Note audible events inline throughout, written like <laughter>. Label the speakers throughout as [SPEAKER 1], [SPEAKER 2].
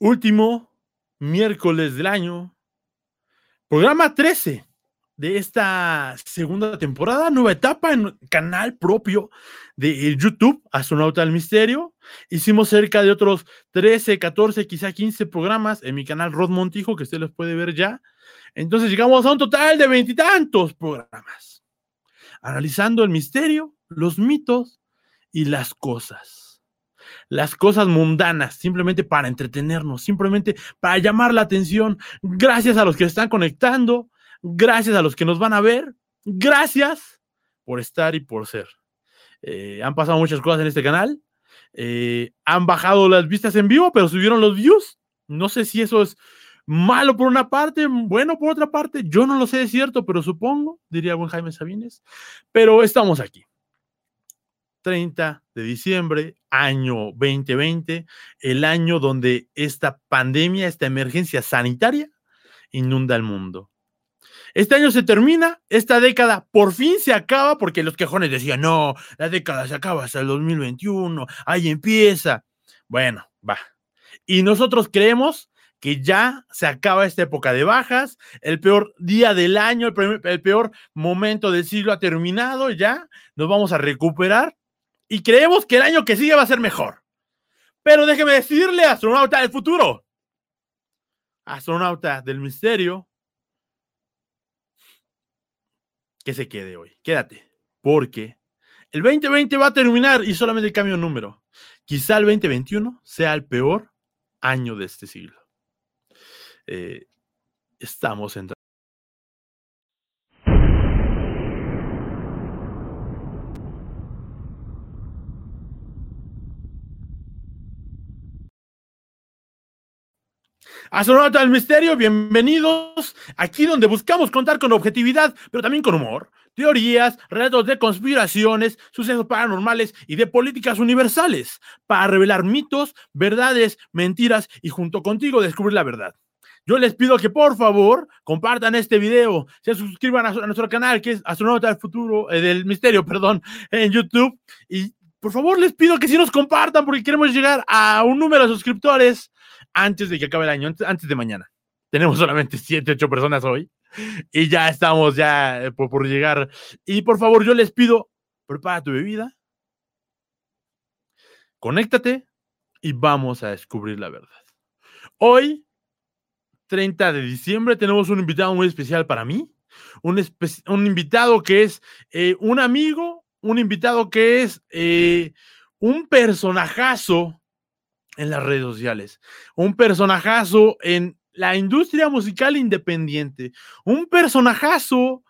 [SPEAKER 1] último miércoles del año, programa 13 de esta segunda temporada, nueva etapa en canal propio de YouTube, Astronauta del Misterio. Hicimos cerca de otros 13, 14, quizá 15 programas en mi canal Rod Montijo, que usted los puede ver ya. Entonces llegamos a un total de veintitantos programas, analizando el misterio, los mitos y las cosas las cosas mundanas, simplemente para entretenernos, simplemente para llamar la atención. Gracias a los que están conectando, gracias a los que nos van a ver, gracias por estar y por ser. Eh, han pasado muchas cosas en este canal, eh, han bajado las vistas en vivo, pero subieron los views. No sé si eso es malo por una parte, bueno por otra parte, yo no lo sé de cierto, pero supongo, diría buen Jaime Sabines, pero estamos aquí. 30 de diciembre, año 2020, el año donde esta pandemia, esta emergencia sanitaria inunda el mundo. Este año se termina, esta década por fin se acaba, porque los quejones decían, no, la década se acaba hasta el 2021, ahí empieza. Bueno, va. Y nosotros creemos que ya se acaba esta época de bajas, el peor día del año, el, el peor momento del siglo ha terminado, ya nos vamos a recuperar y creemos que el año que sigue va a ser mejor. Pero déjeme decirle, astronauta del futuro, astronauta del misterio, que se quede hoy. Quédate, porque el 2020 va a terminar y solamente cambio un número. Quizá el 2021 sea el peor año de este siglo. Eh, estamos en Astronauta del Misterio, bienvenidos. Aquí donde buscamos contar con objetividad, pero también con humor, teorías, relatos de conspiraciones, sucesos paranormales y de políticas universales, para revelar mitos, verdades, mentiras y junto contigo descubrir la verdad. Yo les pido que por favor compartan este video, se suscriban a, nuestro canal que es Astronauta del Futuro, eh, del Misterio, <laughs> perdón, en YouTube. Y por favor les pido que sí nos compartan porque queremos llegar a un número de suscriptores antes de que acabe el año, antes de mañana. Tenemos solamente 7, 8 personas hoy y ya estamos ya eh, por, llegar. Y por favor, yo les pido, prepara tu bebida, conéctate y vamos a descubrir la verdad. Hoy, 30 de diciembre, tenemos un invitado muy especial para mí. Un, invitado que es eh, un amigo, un invitado que es eh, un personajazo en las redes sociales. Un personajazo en la industria musical independiente. Un personajazo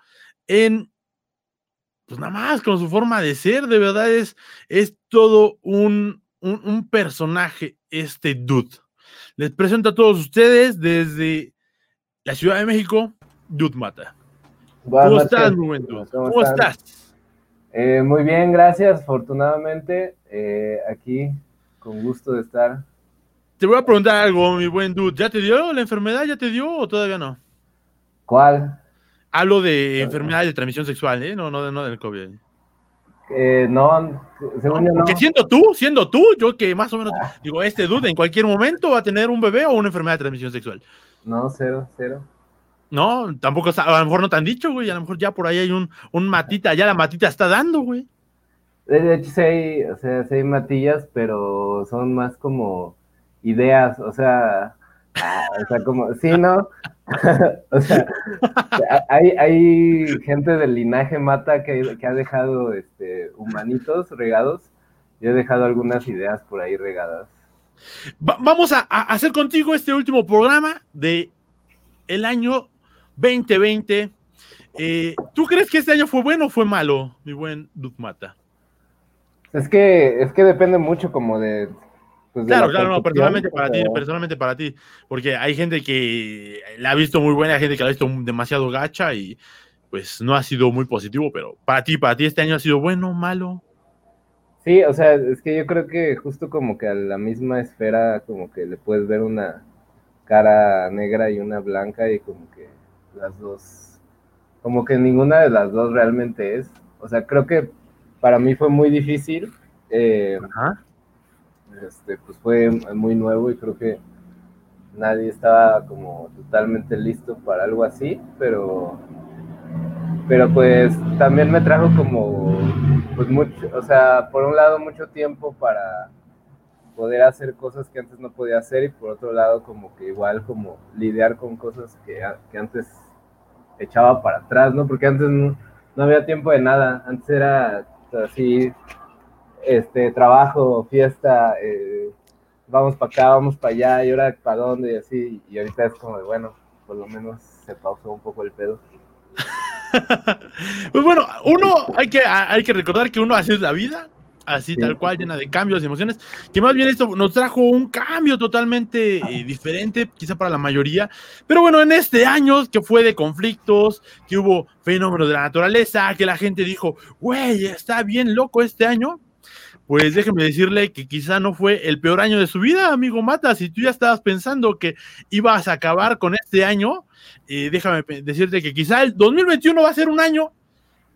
[SPEAKER 1] en, pues nada más con su forma de ser, de verdad es, es todo un, un, personaje, este dude. Les presento a todos ustedes desde la Ciudad de México, Dude Mata.
[SPEAKER 2] ¿Cómo estás, ¿Cómo, estás? Eh, muy bien, gracias. Afortunadamente, eh, aquí con gusto de estar.
[SPEAKER 1] Te voy a preguntar algo, mi buen dude. ¿Ya te dio la enfermedad? ¿Ya te dio o todavía no?
[SPEAKER 2] ¿Cuál?
[SPEAKER 1] Hablo de enfermedades de transmisión sexual, ¿eh? No, no, no del COVID.
[SPEAKER 2] Eh, no, según yo no.
[SPEAKER 1] Porque siendo tú, siendo tú, yo que más o menos ah. digo, este dude en cualquier momento va a tener un bebé o una enfermedad de transmisión sexual.
[SPEAKER 2] No, cero, cero.
[SPEAKER 1] No, tampoco, a lo mejor no te han dicho, güey, a lo mejor ya por ahí hay un, un matita, ya la matita está dando, güey.
[SPEAKER 2] De hecho, sí hay, o sea, sí matillas, pero son más como ideas, o sea, ah, o sea, como, sí, ¿no? <laughs> o sea, hay, hay gente del linaje mata que, que, ha dejado este, humanitos regados. Yo he dejado algunas ideas por ahí regadas.
[SPEAKER 1] vamos a, hacer contigo este último programa de el año 2020. Eh, ¿Tú crees que este año fue bueno o fue malo, mi buen Mata?
[SPEAKER 2] Es que, es que depende mucho como de.
[SPEAKER 1] Pues, claro, claro, no, personalmente para ti, personalmente para ti. Porque hay gente que la ha visto muy buena, hay gente que la ha visto demasiado gacha y pues no ha sido muy positivo, pero para ti, para ti este año ha sido bueno, malo.
[SPEAKER 2] Sí, o sea, es que yo creo que justo como que a la misma esfera, como que le puedes ver una cara negra y una blanca y como que las dos, como que ninguna de las dos realmente es. O sea, creo que para mí fue muy difícil. Eh, Este, pues fue muy nuevo y creo que nadie estaba como totalmente listo para algo así, pero, pero pues también me trajo como, pues mucho, o sea, por un lado mucho tiempo para poder hacer cosas que antes no podía hacer y por otro lado como que igual como lidiar con cosas que, que antes echaba para atrás, ¿no? Porque antes no, no había tiempo de nada, antes era así, este, trabajo, fiesta, eh, vamos para acá, vamos para allá, y ahora para dónde, y así, y ahorita es como de, bueno, por lo menos se pausó un poco el pedo. <laughs>
[SPEAKER 1] pues bueno, uno, hay que, hay que recordar que uno es la vida, así tal cual, llena de cambios y emociones, que más bien esto nos trajo un cambio totalmente eh, diferente, quizá para la mayoría, pero bueno, en este año que fue de conflictos, que hubo fenómenos de la naturaleza, que la gente dijo, güey, está bien loco este año, pues déjeme decirle que quizá no fue el peor año de su vida, amigo Mata. Si tú ya estabas pensando que ibas a acabar con este año, eh, déjame decirte que quizá el 2021 va a ser un año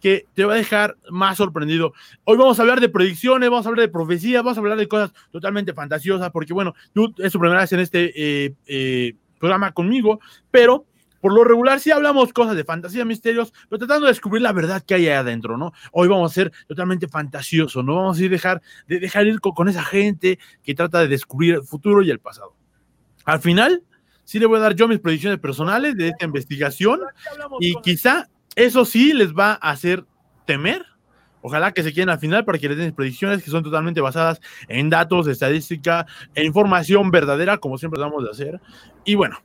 [SPEAKER 1] que te va a dejar más sorprendido. Hoy vamos a hablar de predicciones, vamos a hablar de profecías, vamos a hablar de cosas totalmente fantasiosas, porque bueno, tú es tu primera vez en este eh, eh, programa conmigo, pero por lo regular sí hablamos cosas de fantasía, misterios, pero tratando de descubrir la verdad que hay ahí adentro, ¿no? Hoy vamos a ser totalmente fantasiosos, no vamos a ir dejar de dejar ir con, esa gente que trata de descubrir el futuro y el pasado. Al final, sí le voy a dar yo mis predicciones personales de esta investigación y quizá eso sí les va a hacer temer Ojalá que se queden al final para que les den predicciones que son totalmente basadas en datos, estadística e información verdadera, como siempre damos de hacer. Y bueno,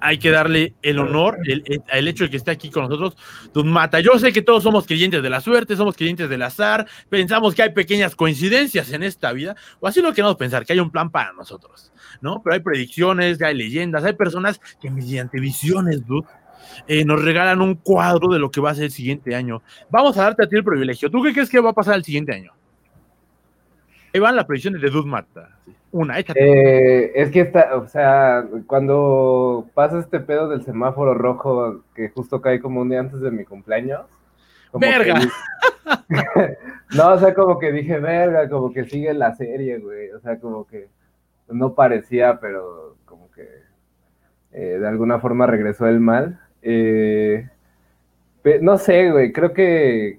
[SPEAKER 1] hay que darle el honor, el, hecho de que esté aquí con nosotros, Don Mata. Yo sé que todos somos creyentes de la suerte, somos creyentes del azar, pensamos que hay pequeñas coincidencias en esta vida, o así lo queremos pensar, que hay un plan para nosotros, ¿no? Pero hay predicciones, hay leyendas, hay personas que mediante visiones, dude, eh, nos regalan un cuadro de lo que va a ser el siguiente año. Vamos a darte a ti el privilegio. ¿Tú qué crees que va a pasar el siguiente año? Ahí van las predicciones de Dude Mata. Una, échate.
[SPEAKER 2] Eh, es que está, o sea, cuando pasa este pedo del semáforo rojo que justo cae como un día antes de mi cumpleaños.
[SPEAKER 1] ¡Verga! <laughs>
[SPEAKER 2] no, o sea, como que dije, verga, como que sigue la serie, güey. O sea, como que no parecía, pero como que eh, de alguna forma regresó el mal. Eh, no sé, güey, creo que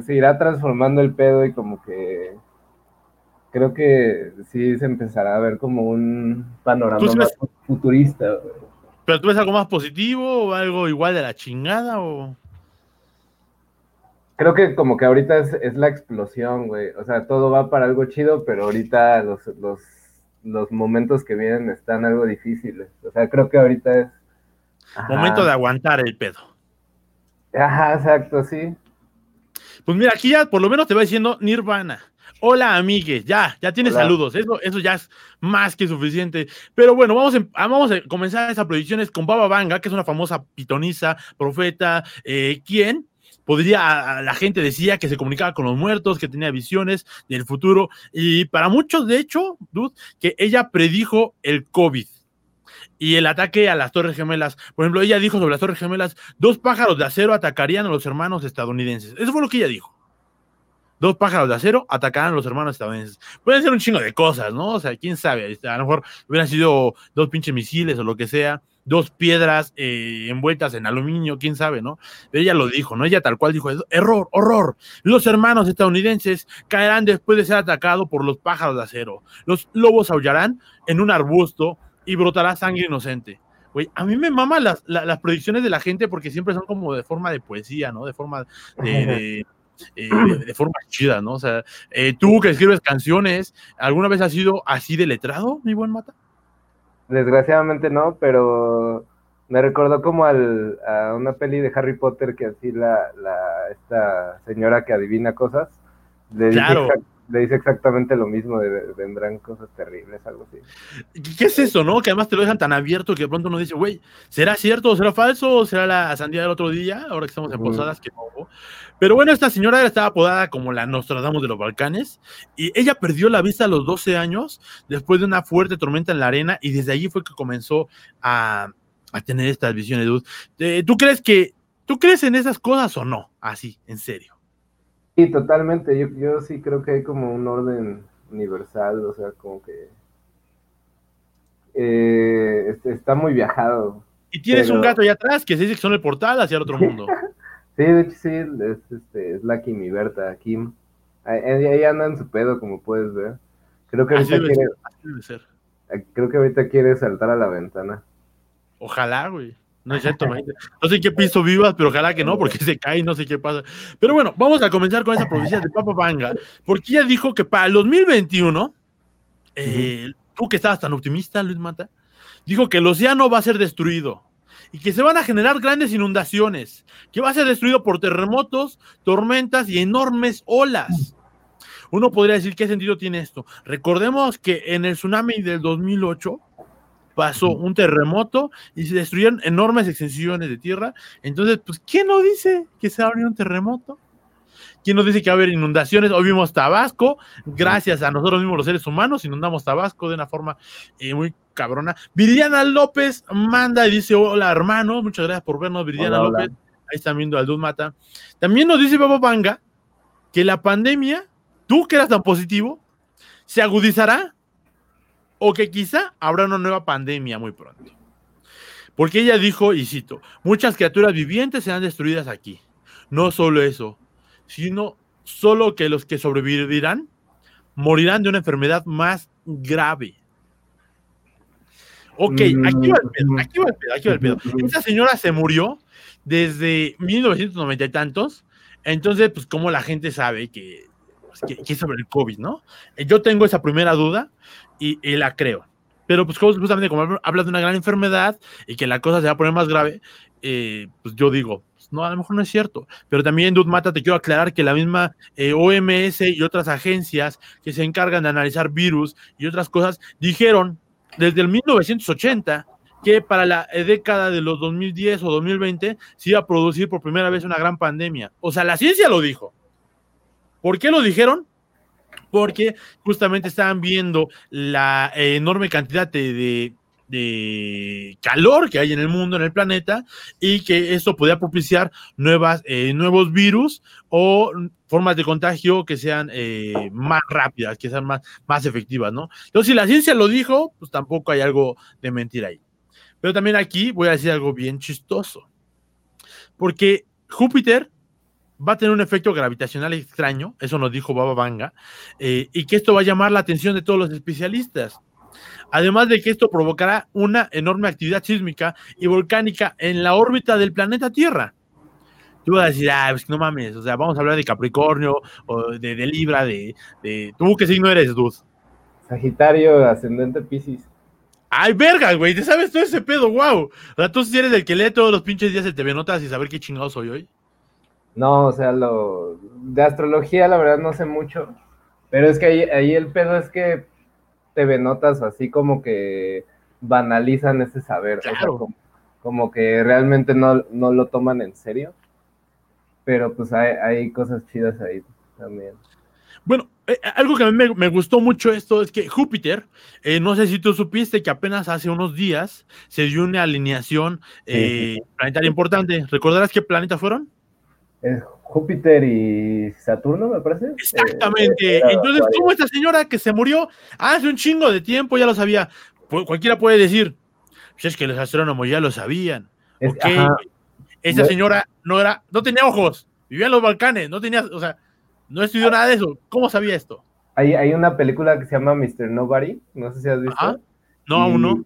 [SPEAKER 2] se irá transformando el pedo y como que creo que sí se empezará a ver como un panorama más futurista.
[SPEAKER 1] ¿Pero tú ves algo más positivo o algo igual de la chingada o...?
[SPEAKER 2] Creo que como que ahorita es, la explosión, güey. O sea, todo va para algo chido, pero ahorita los, los, los momentos que vienen están algo difíciles. O sea, creo que ahorita es...
[SPEAKER 1] Momento de aguantar el pedo.
[SPEAKER 2] Ajá, exacto, sí.
[SPEAKER 1] Pues mira, aquí ya por lo menos te va diciendo Nirvana. Hola, amigues, ya, ya tienes saludos, eso, eso ya es más que suficiente. Pero bueno, vamos, a, vamos a comenzar esas predicciones con Baba Vanga, que es una famosa pitonisa, profeta, eh, quien podría, la gente decía que se comunicaba con los muertos, que tenía visiones del futuro, y para muchos, de hecho, dude, que ella predijo el COVID y el ataque a las Torres Gemelas. Por ejemplo, ella dijo sobre las Torres Gemelas, dos pájaros de acero atacarían a los hermanos estadounidenses. Eso fue lo que ella dijo dos pájaros de acero atacarán a los hermanos estadounidenses. Pueden ser un chingo de cosas, ¿no? O sea, quién sabe, a lo mejor hubieran sido dos pinches misiles o lo que sea, dos piedras eh, envueltas en aluminio, quién sabe, ¿no? Pero ella lo dijo, ¿no? Ella tal cual dijo, error, horror, los hermanos estadounidenses caerán después de ser atacados por los pájaros de acero. Los lobos aullarán en un arbusto y brotará sangre inocente. Güey, a mí me maman las, las, predicciones de la gente porque siempre son como de forma de poesía, ¿no? De forma de eh, de, forma chida, ¿no? O sea, eh, tú que escribes canciones, ¿alguna vez has sido así de letrado, mi buen Mata?
[SPEAKER 2] Desgraciadamente no, pero me recordó como al, a una peli de Harry Potter que así la, la esta señora que adivina cosas le claro le dice exactamente lo mismo, de, vendrán cosas terribles, algo así.
[SPEAKER 1] ¿Qué es eso, no? Que además te lo dejan tan abierto que de pronto uno dice, güey, ¿será cierto o será falso o será la sandía del otro día? Ahora que estamos en Posadas, que no. Pero bueno, esta señora estaba apodada como la Nostradamus de los Balcanes y ella perdió la vista a los 12 años después de una fuerte tormenta en la arena y desde allí fue que comenzó a, a tener estas visiones. Eh, ¿Tú crees que, tú crees en esas cosas o no? Así, en serio.
[SPEAKER 2] Sí, totalmente. Yo, yo sí creo que hay como un orden universal, o sea, como que eh, este, está muy viajado.
[SPEAKER 1] Y tienes un gato allá atrás que se dice que son el portal hacia el otro mundo. <laughs>
[SPEAKER 2] sí, de hecho sí, es, este, es Lucky mi Berta, Kim. Ahí, anda en su pedo, como puedes ver. Creo que ahorita quiere, Creo que ahorita quiere saltar a la ventana.
[SPEAKER 1] Ojalá, güey. No es cierto, no sé qué piso vivas, pero ojalá que no, porque <laughs> se cae y no sé qué pasa. Pero bueno, vamos a comenzar con esa profecía de Papa Vanga, porque ella dijo que para el 2021, eh, tú que estabas tan optimista, Luis Mata, dijo que el océano va a ser destruido y que se van a generar grandes inundaciones, que va a ser destruido por terremotos, tormentas y enormes olas. Uno podría decir, ¿qué sentido tiene esto? Recordemos que en el tsunami del 2008 pasó un terremoto y se destruyeron enormes extensiones de tierra. Entonces, pues, ¿quién no dice que se va a abrir un terremoto? ¿Quién nos dice que va a haber inundaciones? Hoy vimos Tabasco, gracias a nosotros mismos los seres humanos, inundamos Tabasco de una forma eh, muy cabrona. Viridiana López manda y dice, hola hermanos, muchas gracias por vernos, Viridiana López. Ahí están viendo al Dud Mata. También nos dice Babo Banga que la pandemia, tú que eras tan positivo, se agudizará o que quizá habrá una nueva pandemia muy pronto. Porque ella dijo, y cito, muchas criaturas vivientes serán destruidas aquí. No solo eso, sino solo que los que sobrevivirán morirán de una enfermedad más grave. Ok, aquí va el pedo, aquí va el pedo, aquí va el pedo. Esa señora se murió desde 1990 y tantos, entonces, pues, ¿cómo la gente sabe que, pues, que, es sobre el COVID, no? Yo tengo esa primera duda y, la creo. Pero, pues, justamente como hablas de una gran enfermedad y que la cosa se va a poner más grave, eh, pues yo digo, pues, no, a lo mejor no es cierto. Pero también, Dud Mata, te quiero aclarar que la misma eh, OMS y otras agencias que se encargan de analizar virus y otras cosas dijeron desde el 1980 que para la década de los 2010 o 2020 se iba a producir por primera vez una gran pandemia. O sea, la ciencia lo dijo. ¿Por qué lo dijeron? Porque justamente estaban viendo la enorme cantidad de, calor que hay en el mundo, en el planeta, y que esto podía propiciar nuevas, eh, nuevos virus o formas de contagio que sean eh, más rápidas, que sean más, más efectivas, ¿no? Entonces, si la ciencia lo dijo, pues tampoco hay algo de mentira ahí. Pero también aquí voy a decir algo bien chistoso, porque Júpiter va a tener un efecto gravitacional extraño, eso nos dijo Baba Vanga, eh, y que esto va a llamar la atención de todos los especialistas. Además de que esto provocará una enorme actividad sísmica y volcánica en la órbita del planeta Tierra. Tú vas a decir, ah, pues no mames, o sea, vamos a hablar de Capricornio o de, Libra, de, de, ¿Tú qué signo eres, Dud?
[SPEAKER 2] Sagitario, ascendente Pisces.
[SPEAKER 1] Ay, verga, güey, te sabes todo ese pedo, wow. O sea, tú si eres el que lee todos los pinches días el TV Notas y saber qué chingado soy hoy.
[SPEAKER 2] No, o sea, lo de astrología la verdad no sé mucho, pero es que ahí, ahí el pedo es que TV Notas así como que banalizan ese saber, como, que realmente no, lo toman en serio, pero pues hay, cosas chidas ahí también.
[SPEAKER 1] Bueno, eh, algo que a mí me, gustó mucho esto es que Júpiter, eh, no sé si tú supiste que apenas hace unos días se dio una alineación eh, planetaria importante. ¿Recordarás qué planetas fueron?
[SPEAKER 2] Júpiter y Saturno, me parece.
[SPEAKER 1] Exactamente. Entonces, ¿cómo esta señora que se murió hace un chingo de tiempo ya lo sabía? cualquiera puede decir, pues es que los astrónomos ya lo sabían. Esa señora no era, no tenía ojos, vivía en los Balcanes, no tenía, o sea, no estudió nada de eso. ¿Cómo sabía esto?
[SPEAKER 2] Hay, hay una película que se llama Mr. Nobody, no sé si has visto.
[SPEAKER 1] No, aún no.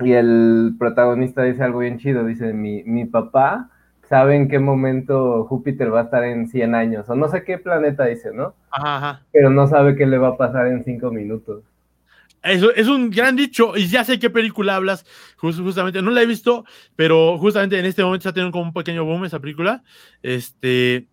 [SPEAKER 2] Y el protagonista dice algo bien chido, dice, mi, mi papá sabe en qué momento Júpiter va a estar en 100 años, o no sé qué planeta dice, ¿no? Ajá, Pero no sabe qué le va a pasar en 5 minutos.
[SPEAKER 1] Eso es un gran dicho, y ya sé qué película hablas, justamente, no la he visto, pero justamente en este momento está teniendo como un pequeño boom esa película. Este,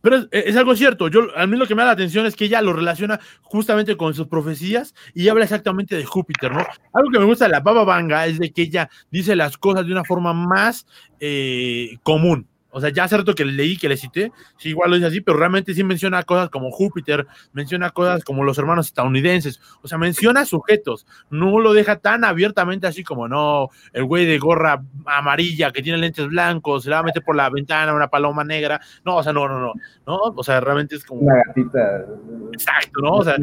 [SPEAKER 1] pero es, algo cierto. Yo, a mí lo que me da la atención es que ella lo relaciona justamente con sus profecías y habla exactamente de Júpiter, ¿no? Algo que me gusta de la Baba Vanga es de que ella dice las cosas de una forma más eh, común. O sea, ya hace rato que leí, que le cité, sí, igual lo dice así, pero realmente sí menciona cosas como Júpiter, menciona cosas como los hermanos estadounidenses, o sea, menciona sujetos, no lo deja tan abiertamente así como, no, el güey de gorra amarilla que tiene lentes blancos, se la va a meter por la ventana una paloma negra, no, o sea, no, no, no, no, o sea, realmente es como...
[SPEAKER 2] Una gatita.
[SPEAKER 1] Exacto, ¿no? O sea,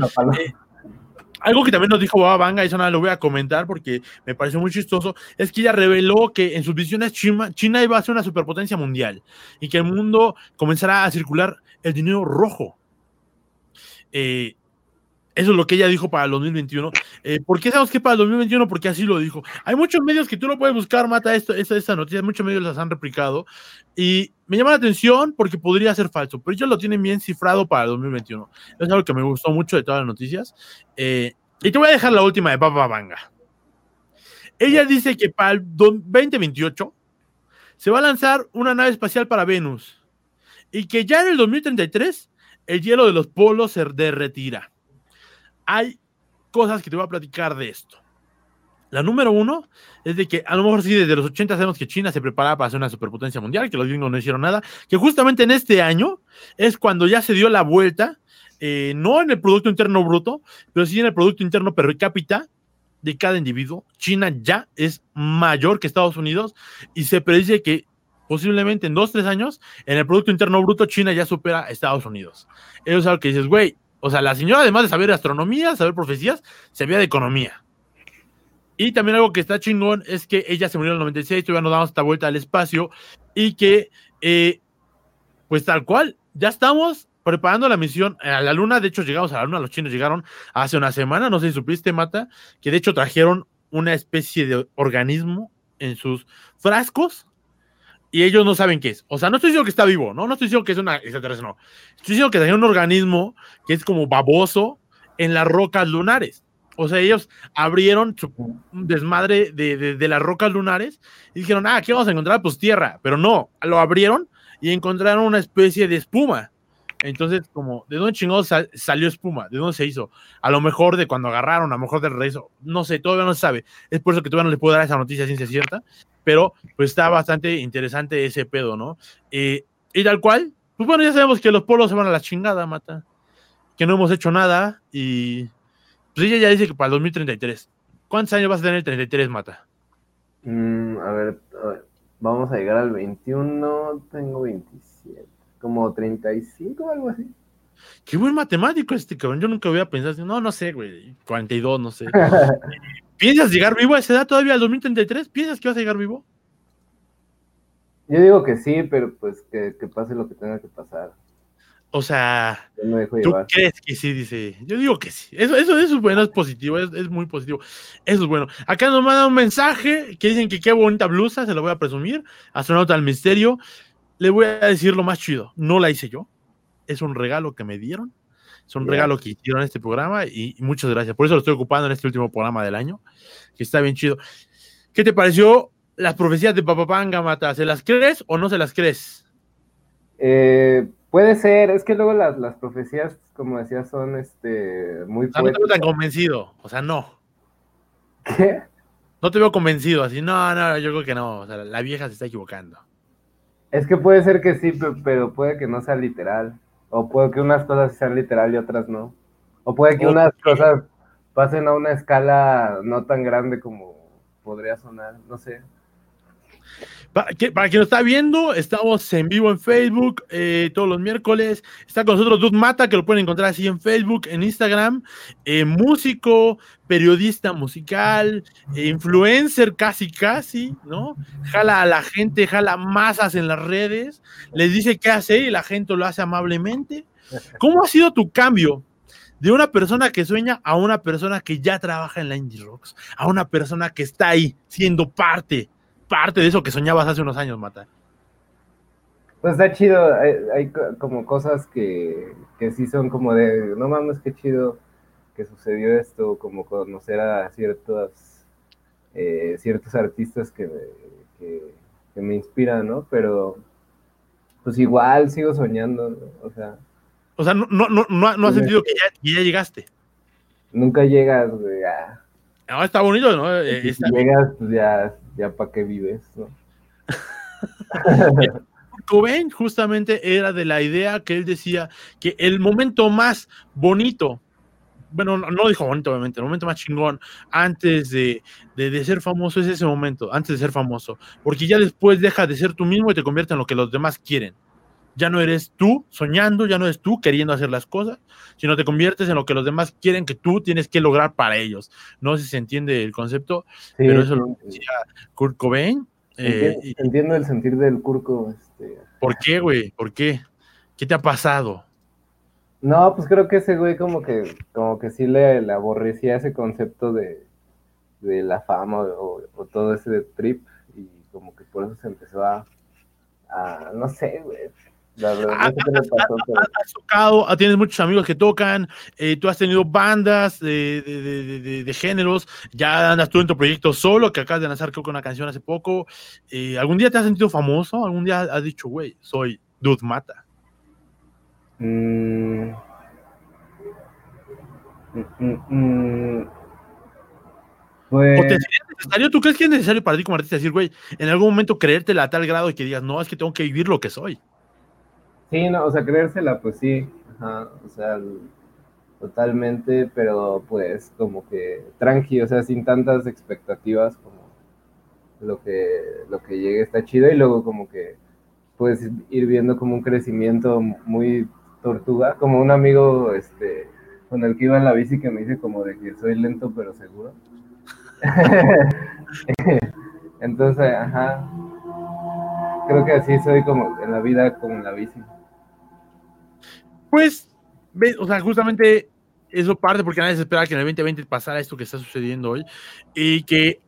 [SPEAKER 1] algo que también nos dijo Baba Vanga, eso nada lo voy a comentar porque me pareció muy chistoso, es que ella reveló que en sus visiones China, China iba a ser una superpotencia mundial y que el mundo comenzará a circular el dinero rojo. Eh, eso es lo que ella dijo para el 2021. Eh, ¿Por qué sabemos que para el 2021? Porque así lo dijo. Hay muchos medios que tú lo puedes buscar, Mata, esto, esta, esta noticia, muchos medios las han replicado. Y me llama la atención porque podría ser falso, pero ellos lo tienen bien cifrado para el 2021. Es algo que me gustó mucho de todas las noticias. Eh, y te voy a dejar la última de Papa Banga. Ella dice que para el 2028 se va a lanzar una nave espacial para Venus y que ya en el 2033 el hielo de los polos se derretirá hay cosas que te voy a platicar de esto. La número uno es de que a lo mejor sí, desde los 80 sabemos que China se preparaba para ser una superpotencia mundial, que los gringos no hicieron nada, que justamente en este año es cuando ya se dio la vuelta, eh, no en el Producto Interno Bruto, pero sí en el Producto Interno per cápita de cada individuo. China ya es mayor que Estados Unidos y se predice que posiblemente en dos, tres años, en el Producto Interno Bruto, China ya supera a Estados Unidos. Eso es algo que dices, güey, o sea, la señora, además de saber astronomía, saber profecías, sabía de economía. Y también algo que está chingón es que ella se murió en el 96, todavía nos damos esta vuelta al espacio y que, eh, pues tal cual, ya estamos preparando la misión a la luna. De hecho, llegamos a la luna, los chinos llegaron hace una semana, no sé si supiste, Mata, que de hecho trajeron una especie de organismo en sus frascos y ellos no saben qué es. O sea, no estoy diciendo que está vivo, ¿no? No estoy diciendo que es una extraterrestre, no. Estoy diciendo que hay un organismo que es como baboso en las rocas lunares. O sea, ellos abrieron un desmadre de, de, las rocas lunares y dijeron, ah, ¿qué vamos a encontrar? Pues tierra. Pero no, lo abrieron y encontraron una especie de espuma. Entonces, como, ¿de dónde chingados salió espuma? ¿De dónde se hizo? A lo mejor de cuando agarraron, a lo mejor del rezo. No sé, todavía no se sabe. Es por eso que todavía no les puedo dar esa noticia ciencia cierta pero pues está bastante interesante ese pedo, ¿no? Eh, y tal cual, pues bueno, ya sabemos que los polos se van a la chingada, mata, que no hemos hecho nada y pues ella ya dice que para el 2033. ¿Cuántos años vas a tener el 33, mata?
[SPEAKER 2] Mm, a, ver, vamos a llegar al 21, tengo 27, como 35 o algo así.
[SPEAKER 1] Qué buen matemático este cabrón. Yo nunca había pensado, no, no sé, güey, 42, no sé. <laughs> ¿Piensas llegar vivo a esa edad todavía al 2033? ¿Piensas que vas a llegar vivo?
[SPEAKER 2] Yo digo que sí, pero pues que, pase lo que tenga que pasar.
[SPEAKER 1] O sea, ¿tú crees que sí? Dice. Yo digo que sí. Eso, eso, es bueno, es positivo, es, muy positivo. Eso es bueno. Acá nos manda un mensaje que dicen que qué bonita blusa, se lo voy a presumir. Astronauta al misterio. Le voy a decir lo más chido. No la hice yo. Es un regalo que me dieron es un regalo que hicieron en este programa y, muchas gracias. Por eso lo estoy ocupando en este último programa del año, que está bien chido. ¿Qué te pareció las profecías de Papapanga, Mata? ¿Se las crees o no se las crees?
[SPEAKER 2] Eh, puede ser, es que luego las, las profecías, como decía, son este, muy
[SPEAKER 1] No te veo tan convencido, o sea, no.
[SPEAKER 2] ¿Qué?
[SPEAKER 1] No te veo convencido, así, no, no, yo creo que no, o sea, la vieja se está equivocando.
[SPEAKER 2] Es que puede ser que sí, pero puede que no sea literal. O puede que unas cosas sean literal y otras no. O puede que unas cosas pasen a una escala no tan grande como podría sonar, no sé.
[SPEAKER 1] Para, quien lo está viendo, estamos en vivo en Facebook eh, todos los miércoles. Está con nosotros Dud Mata, que lo pueden encontrar así en Facebook, en Instagram. Eh, músico, periodista musical, eh, influencer casi casi, ¿no? Jala a la gente, jala masas en las redes, les dice qué hacer y la gente lo hace amablemente. ¿Cómo ha sido tu cambio de una persona que sueña a una persona que ya trabaja en la Indie Rocks, a una persona que está ahí siendo parte parte de eso que soñabas hace unos años, Mata.
[SPEAKER 2] Pues está chido, hay, como cosas que, que, sí son como de, no mames, qué chido que sucedió esto, como conocer a ciertos, eh, ciertos artistas que, que, me inspiran, ¿no? Pero pues igual sigo soñando, o sea.
[SPEAKER 1] O sea, no, no, no, no, has sentido que ya, llegaste.
[SPEAKER 2] Nunca llegas, güey.
[SPEAKER 1] No, está bonito, ¿no?
[SPEAKER 2] si llegas, pues ya ya para qué vives, ¿no? <laughs>
[SPEAKER 1] Cobain justamente era de la idea que él decía que el momento más bonito, bueno, no, dijo bonito obviamente, el momento más chingón antes de, de, ser famoso es ese momento, antes de ser famoso, porque ya después deja de ser tú mismo y te convierte en lo que los demás quieren. Ya no eres tú soñando, ya no eres tú queriendo hacer las cosas, sino te conviertes en lo que los demás quieren que tú tienes que lograr para ellos. No sé si se entiende el concepto, pero eso lo decía Kurt Cobain.
[SPEAKER 2] Eh, entiendo, el sentir del Kurko. Este...
[SPEAKER 1] ¿Por qué, güey? ¿Por qué? ¿Qué te ha pasado?
[SPEAKER 2] No, pues creo que ese güey como que, como que sí le, le aborrecía ese concepto de, de la fama o, todo ese trip y como que por eso se empezó a, a no sé, güey,
[SPEAKER 1] has, tocado, ah, tienes muchos amigos que tocan, eh, tú has tenido bandas de, géneros, ya andas tú en tu proyecto solo, que acabas de lanzar creo que una canción hace poco. Eh, ¿Algún día te has sentido famoso? ¿Algún día has dicho, güey, soy Dude Mata? Mm. Mm, mm, pues... ¿Tú crees que es necesario para ti como artista decir, güey, en algún momento creértela a tal grado y que digas, no, es que tengo que vivir lo que soy?
[SPEAKER 2] Sí, no, o sea, creérsela, pues sí, ajá, o sea, totalmente, pero pues como que tranqui, o sea, sin tantas expectativas como lo que, lo que llegue está chido y luego como que puedes ir viendo como un crecimiento muy tortuga, como un amigo este con el que iba en la bici que me dice como de que soy lento pero seguro. <laughs> Entonces, ajá, creo que así soy como en la vida como en la bici.
[SPEAKER 1] Pues, o sea, justamente eso parte porque nadie se esperaba que en el 2020 pasara esto que está sucediendo hoy y que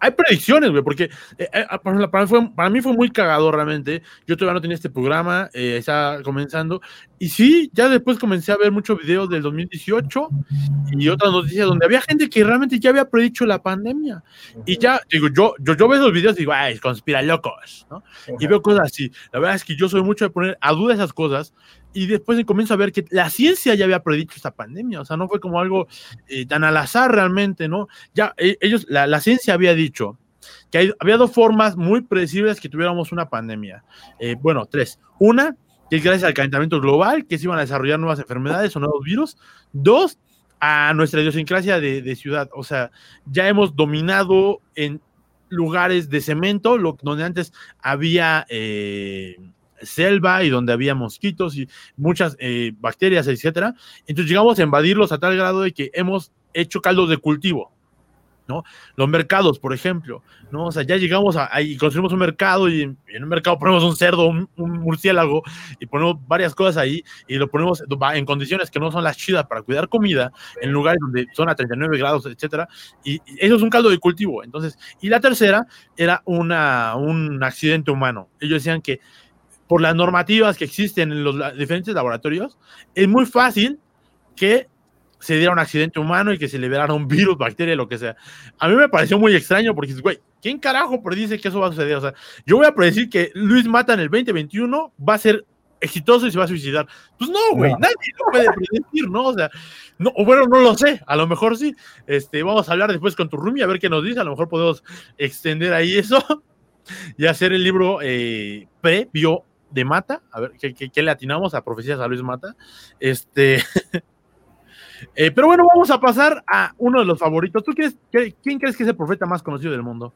[SPEAKER 1] hay predicciones, güey, porque eh, eh, para, mí fue muy cagado realmente. Yo todavía no tenía este programa, eh, comenzando. Y sí, ya después comencé a ver muchos videos del 2018 y otras noticias donde había gente que realmente ya había predicho la pandemia. Y ya, digo, yo, yo, yo veo esos videos y digo, ay, conspira locos, ¿no? Y veo cosas así. La verdad es que yo soy mucho de poner a duda esas cosas y después comienzo a ver que la ciencia ya había predicho esta pandemia, o sea, no fue como algo eh, tan al azar realmente, ¿no? Ya eh, ellos, la, ciencia había dicho que había dos formas muy predecibles que tuviéramos una pandemia. Eh, bueno, tres. Una, que es gracias al calentamiento global, que se iban a desarrollar nuevas enfermedades o nuevos virus. Dos, a nuestra idiosincrasia de, ciudad, o sea, ya hemos dominado en lugares de cemento, donde antes había selva y donde había mosquitos y muchas eh, bacterias, etcétera. Entonces llegamos a invadirlos a tal grado de que hemos hecho caldos de cultivo. ¿No? Los mercados, por ejemplo, ¿no? O sea, ya llegamos a, ahí, construimos un mercado y en un mercado ponemos un cerdo, un, murciélago y ponemos varias cosas ahí y lo ponemos en condiciones que no son las chidas para cuidar comida, en lugares donde son a 39 grados, etcétera, y, eso es un caldo de cultivo. Entonces, y la tercera era una, un accidente humano. Ellos decían que por las normativas que existen en los diferentes laboratorios, es muy fácil que se diera un accidente humano y que se liberara un virus, bacteria, lo que sea. A mí me pareció muy extraño porque, güey, ¿quién carajo predice que eso va a suceder? O sea, yo voy a predecir que Luis Mata en el 2021 va a ser exitoso y se va a suicidar. Pues no, güey, nadie lo puede predecir, ¿no? O sea, no, bueno, no lo sé, a lo mejor sí. Este, vamos a hablar después con tu Rumi a ver qué nos dice, a lo mejor podemos extender ahí eso <laughs> y hacer el libro eh, previo de Mata, a ver, ¿qué, le atinamos a Profecías a Luis Mata? Este, <laughs> eh, pero bueno, vamos a pasar a uno de los favoritos. ¿Tú crees, quién crees que es el profeta más conocido del mundo?